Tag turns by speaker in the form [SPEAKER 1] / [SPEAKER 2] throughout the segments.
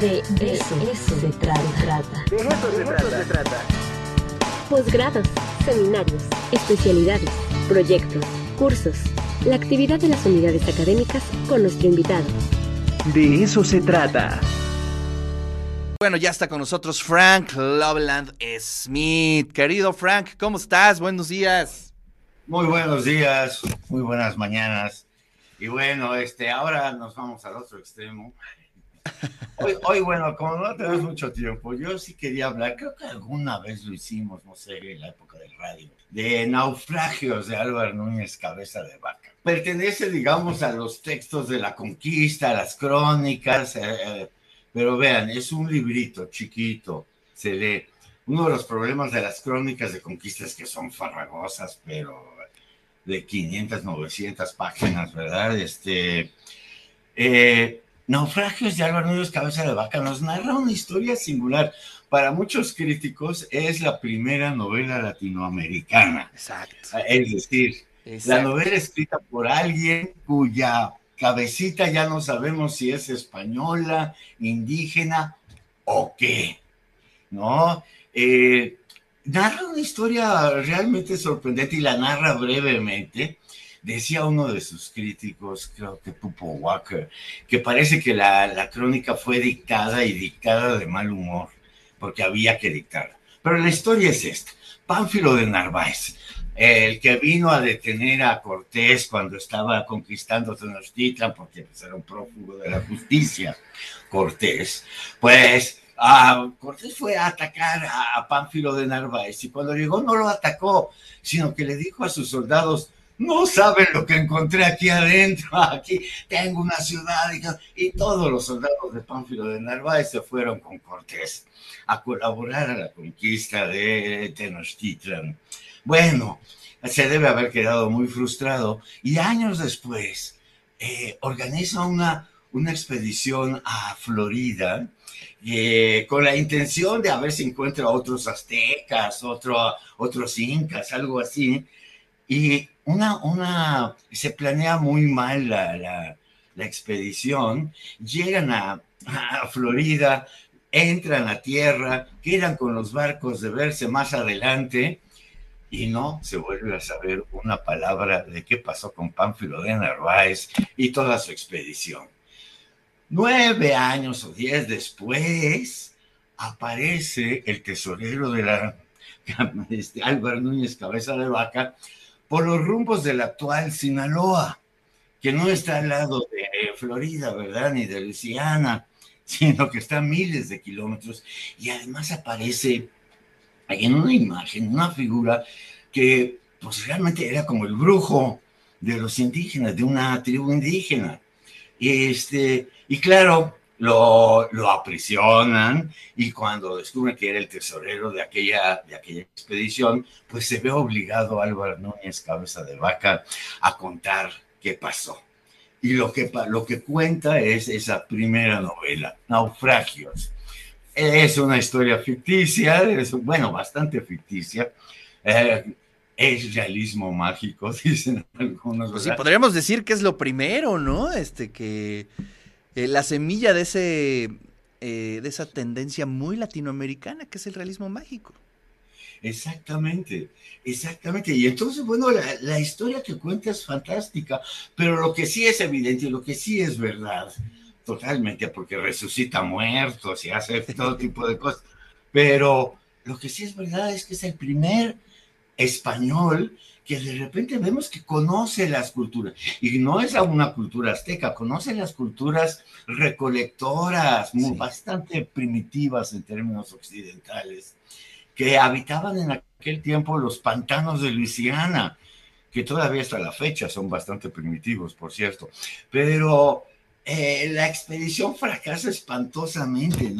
[SPEAKER 1] De, eso, se trata.
[SPEAKER 2] De eso se trata.
[SPEAKER 1] Posgrados, seminarios, especialidades, proyectos, cursos, la actividad de las unidades académicas con nuestro invitado.
[SPEAKER 2] De eso se trata.
[SPEAKER 3] Bueno, ya está con nosotros Frank Loveland Smith. Querido Frank, ¿cómo estás? Buenos días.
[SPEAKER 4] Muy buenos días, muy buenas mañanas. Y bueno, este, ahora nos vamos al otro extremo. Hoy, hoy, bueno, como no tenemos mucho tiempo, yo sí quería hablar, creo que alguna vez lo hicimos, no sé, en la época del radio, de naufragios de Álvaro Núñez Cabeza de Vaca. Pertenece, digamos, a los textos de la conquista, a las crónicas, eh, eh, pero vean, es un librito chiquito, se lee. Uno de los problemas de las crónicas de conquista es que son farragosas, pero de 500, 900 páginas, ¿verdad? Este, eh, Naufragios de Álvaro Núñez Cabeza de Vaca nos narra una historia singular. Para muchos críticos es la primera novela latinoamericana.
[SPEAKER 3] Exacto.
[SPEAKER 4] Es decir, la novela escrita por alguien cuya cabecita ya no sabemos si es española, indígena o qué. ¿No? Eh, narra una historia realmente sorprendente y la narra brevemente Decía uno de sus críticos, creo que Pupo Walker, que parece que la, crónica fue dictada y dictada de mal humor, porque había que dictarla. Pero la historia es esta. Pánfilo de Narváez, el que vino a detener a Cortés cuando estaba conquistando Tenochtitlan, porque pues, era un prófugo de la justicia, Cortés, pues Cortés fue a atacar a Pánfilo de Narváez y cuando llegó no lo atacó, sino que le dijo a sus soldados, no saben lo que encontré aquí adentro. Aquí tengo una ciudad y, todos los soldados de Pánfilo de Narváez se fueron con Cortés a colaborar a la conquista de Tenochtitlan. Bueno, se debe haber quedado muy frustrado y años después eh, organiza una, una expedición a Florida eh, con la intención de a ver si encuentra otros aztecas, otro, otros incas, algo así. Y una, una, se planea muy mal la, la, expedición, llegan a, a, Florida, entran a tierra, quedan con los barcos de verse más adelante y no se vuelve a saber una palabra de qué pasó con Pánfilo de Narváez y toda su expedición. Nueve años o diez después aparece el tesorero de la este, Álvaro Núñez Cabeza de Vaca por los rumbos del actual Sinaloa, que no está al lado de Florida, ¿verdad? Ni de Luisiana, sino que está miles de kilómetros. Y además aparece en una imagen, una figura que pues realmente era como el brujo de los indígenas, de una tribu indígena. Este, y claro, lo, lo, aprisionan y cuando descubren que era el tesorero de aquella, de aquella expedición, pues se ve obligado Álvaro Núñez, cabeza de vaca, a contar qué pasó. Y lo que, lo que cuenta es esa primera novela, Naufragios. Es una historia ficticia, es, bueno, bastante ficticia. Eh, es realismo mágico, dicen algunos.
[SPEAKER 3] Pues sí, podríamos decir que es lo primero, ¿no? Este que eh, la semilla de, ese, eh, de esa tendencia muy latinoamericana que es el realismo mágico.
[SPEAKER 4] Exactamente, exactamente. Y entonces, bueno, la, historia que cuenta es fantástica, pero lo que sí es evidente, lo que sí es verdad, totalmente, porque resucita muertos y hace todo tipo de cosas, pero lo que sí es verdad es que es el primer español que de repente vemos que conoce las culturas, y no es una cultura azteca, conoce las culturas recolectoras, muy, bastante primitivas en términos occidentales, que habitaban en aquel tiempo los pantanos de Luisiana, que todavía hasta la fecha son bastante primitivos, por cierto, pero eh, la expedición fracasa espantosamente,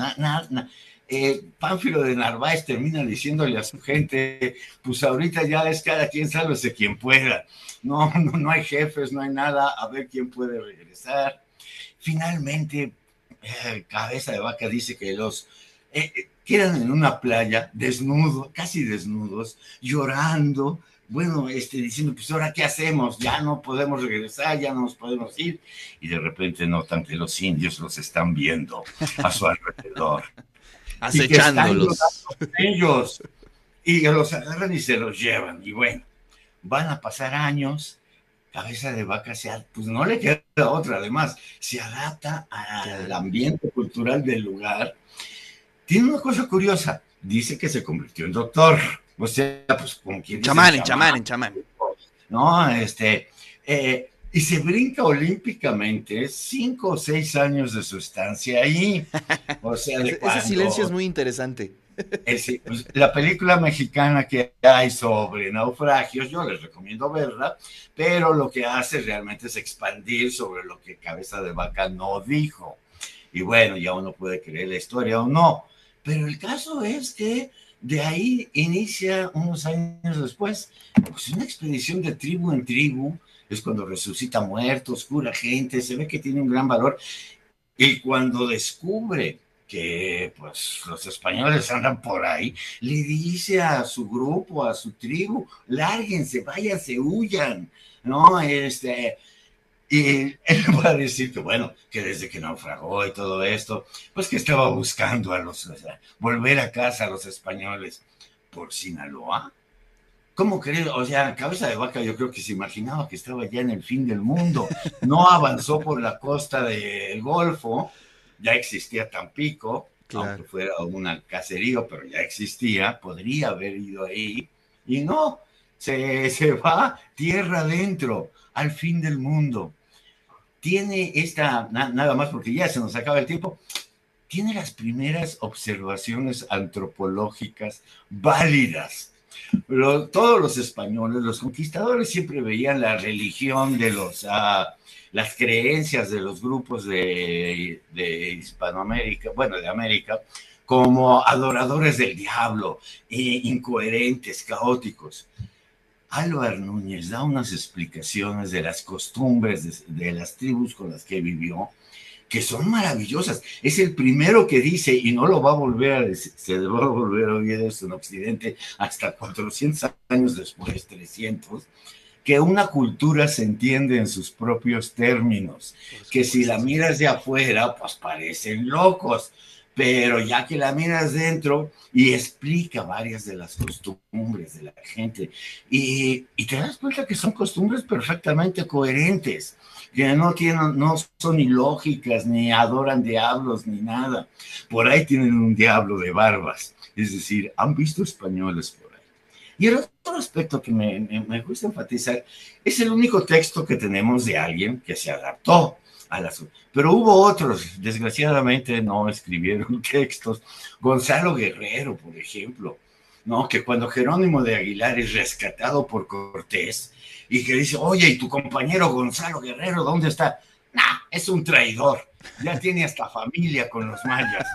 [SPEAKER 4] eh, Pánfilo de Narváez termina diciéndole a su gente, pues ahorita ya es cada quien sálvese quien pueda. No, no, no hay jefes, no hay nada, a ver quién puede regresar. Finalmente, eh, Cabeza de Vaca dice que los eh, quedan en una playa desnudos, casi desnudos, llorando, bueno, este, diciendo, pues ahora qué hacemos, ya no podemos regresar, ya no nos podemos ir, y de repente notan que los indios los están viendo a su alrededor.
[SPEAKER 3] Acechándolos.
[SPEAKER 4] Y ellos, y los agarran y se los llevan, y bueno, van a pasar años, cabeza de vaca se, pues no le queda otra, además, se adapta al ambiente cultural del lugar. Tiene una cosa curiosa, dice que se convirtió en doctor o sea, pues como quien
[SPEAKER 3] chamán, en chamán, en chamán.
[SPEAKER 4] No, este, eh, y se brinca olímpicamente cinco o seis años de su estancia ahí. O sea,
[SPEAKER 3] ese, silencio es muy interesante.
[SPEAKER 4] Eh, pues, la película mexicana que hay sobre naufragios, yo les recomiendo verla, pero lo que hace realmente es expandir sobre lo que Cabeza de Vaca no dijo. Y bueno, ya uno puede creer la historia o no. Pero el caso es que de ahí inicia unos años después, pues una expedición de tribu en tribu, es cuando resucita muertos, cura gente, se ve que tiene un gran valor. Y cuando descubre que pues los españoles andan por ahí, le dice a su grupo, a su tribu, lárguense, váyanse, huyan, ¿no? Este, y él va a decir que, bueno, que desde que naufragó y todo esto, pues que estaba buscando a los, volver a casa a los españoles por Sinaloa. ¿Cómo crees? O sea, cabeza de vaca yo creo que se imaginaba que estaba ya en el fin del mundo. No avanzó por la costa del Golfo, ya existía Tampico, aunque fuera un caserío, pero ya existía, podría haber ido ahí. Y no, se, se va tierra adentro al fin del mundo. Tiene esta, nada más porque ya se nos acaba el tiempo, tiene las primeras observaciones antropológicas válidas. Todos los españoles, los conquistadores siempre veían la religión de los, ah, las creencias de los grupos de, de, Hispanoamérica, bueno, de América, como adoradores del diablo, e incoherentes, caóticos. Álvaro Núñez da unas explicaciones de las costumbres de, las tribus con las que vivió, que son maravillosas. Es el primero que dice, y no lo va a volver a decir, se va a volver a oír esto en Occidente hasta 400 años después, 300, que una cultura se entiende en sus propios términos, que si la miras de afuera, pues parecen locos, pero ya que la miras dentro y explica varias de las costumbres de la gente y, te das cuenta que son costumbres perfectamente coherentes, que no tienen, no son ilógicas, ni adoran diablos, ni nada. Por ahí tienen un diablo de barbas, es decir, han visto españoles. Y el otro aspecto que me, me gusta enfatizar es el único texto que tenemos de alguien que se adaptó pero hubo otros, desgraciadamente no escribieron textos. Gonzalo Guerrero, por ejemplo, ¿no? Que cuando Jerónimo de Aguilar es rescatado por Cortés y que dice, oye, ¿y tu compañero Gonzalo Guerrero dónde está? Nah, es un traidor. Ya tiene hasta familia con los mayas.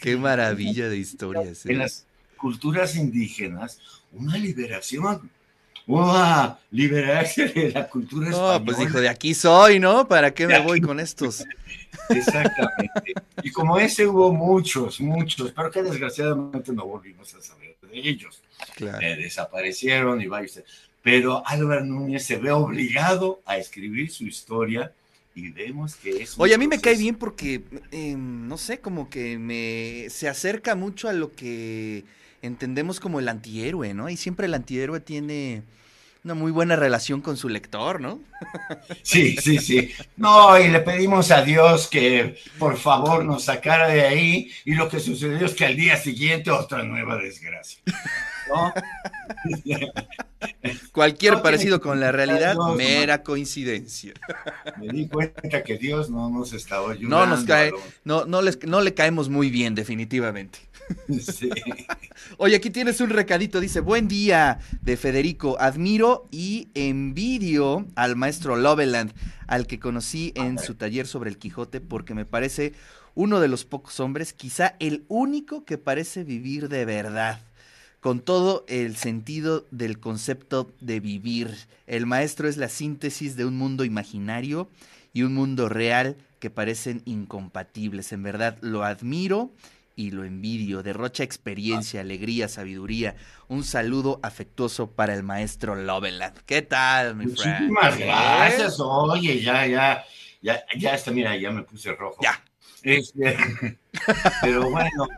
[SPEAKER 3] Qué maravilla de historias.
[SPEAKER 4] En ¿eh? las culturas indígenas, una liberación ¡Wow! Liberarse de la cultura española.
[SPEAKER 3] No, pues dijo, de aquí soy, ¿no? ¿Para qué me voy con estos?
[SPEAKER 4] Exactamente. Y como ese hubo muchos, muchos, pero que desgraciadamente no volvimos a saber de ellos. Claro. Eh, desaparecieron y vaya Pero Álvaro Núñez se ve obligado a escribir su historia y vemos que es...
[SPEAKER 3] Oye, a mí me cae bien porque, em, no sé, como que me se acerca mucho a lo que entendemos como el antihéroe, ¿no? Y siempre el antihéroe tiene una muy buena relación con su lector, ¿no?
[SPEAKER 4] Sí, sí, sí. No, y le pedimos a Dios que por favor nos sacara de ahí y lo que sucedió es que al día siguiente otra nueva desgracia. ¿no?
[SPEAKER 3] Cualquier parecido con la realidad, mera coincidencia.
[SPEAKER 4] Me di cuenta que Dios no nos estaba ayudando.
[SPEAKER 3] No nos cae, no, no, les, no le caemos muy bien, definitivamente. Oye, aquí tienes un recadito, dice, buen día de Federico, admiro y envidio al maestro Loveland, al que conocí en su taller sobre el Quijote, porque me parece uno de los pocos hombres, quizá el único que parece vivir de verdad con todo el sentido del concepto de vivir. El maestro es la síntesis de un mundo imaginario y un mundo real que parecen incompatibles. En verdad, lo admiro y lo envidio. Derrocha experiencia, alegría, sabiduría. Un saludo afectuoso para el maestro Loveland. ¿Qué tal, mi friend?
[SPEAKER 4] Muchísimas gracias. Oye, ya, ya, ya, ya está, mira, ya me puse rojo.
[SPEAKER 3] Ya.
[SPEAKER 4] Este, pero bueno,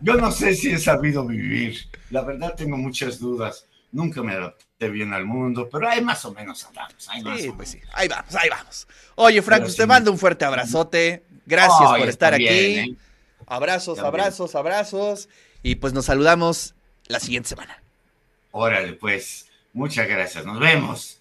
[SPEAKER 4] yo no sé si he sabido vivir. La verdad tengo muchas dudas. Nunca me adapté bien al mundo, pero ahí más o menos andamos. Ahí, sí, pues sí.
[SPEAKER 3] ahí vamos, ahí vamos. Oye, Frank, te mando un fuerte abrazote. Gracias por estar aquí. ¿eh? Abrazos, abrazos, abrazos. Y pues nos saludamos la siguiente semana.
[SPEAKER 4] Órale, pues. Muchas gracias. Nos vemos.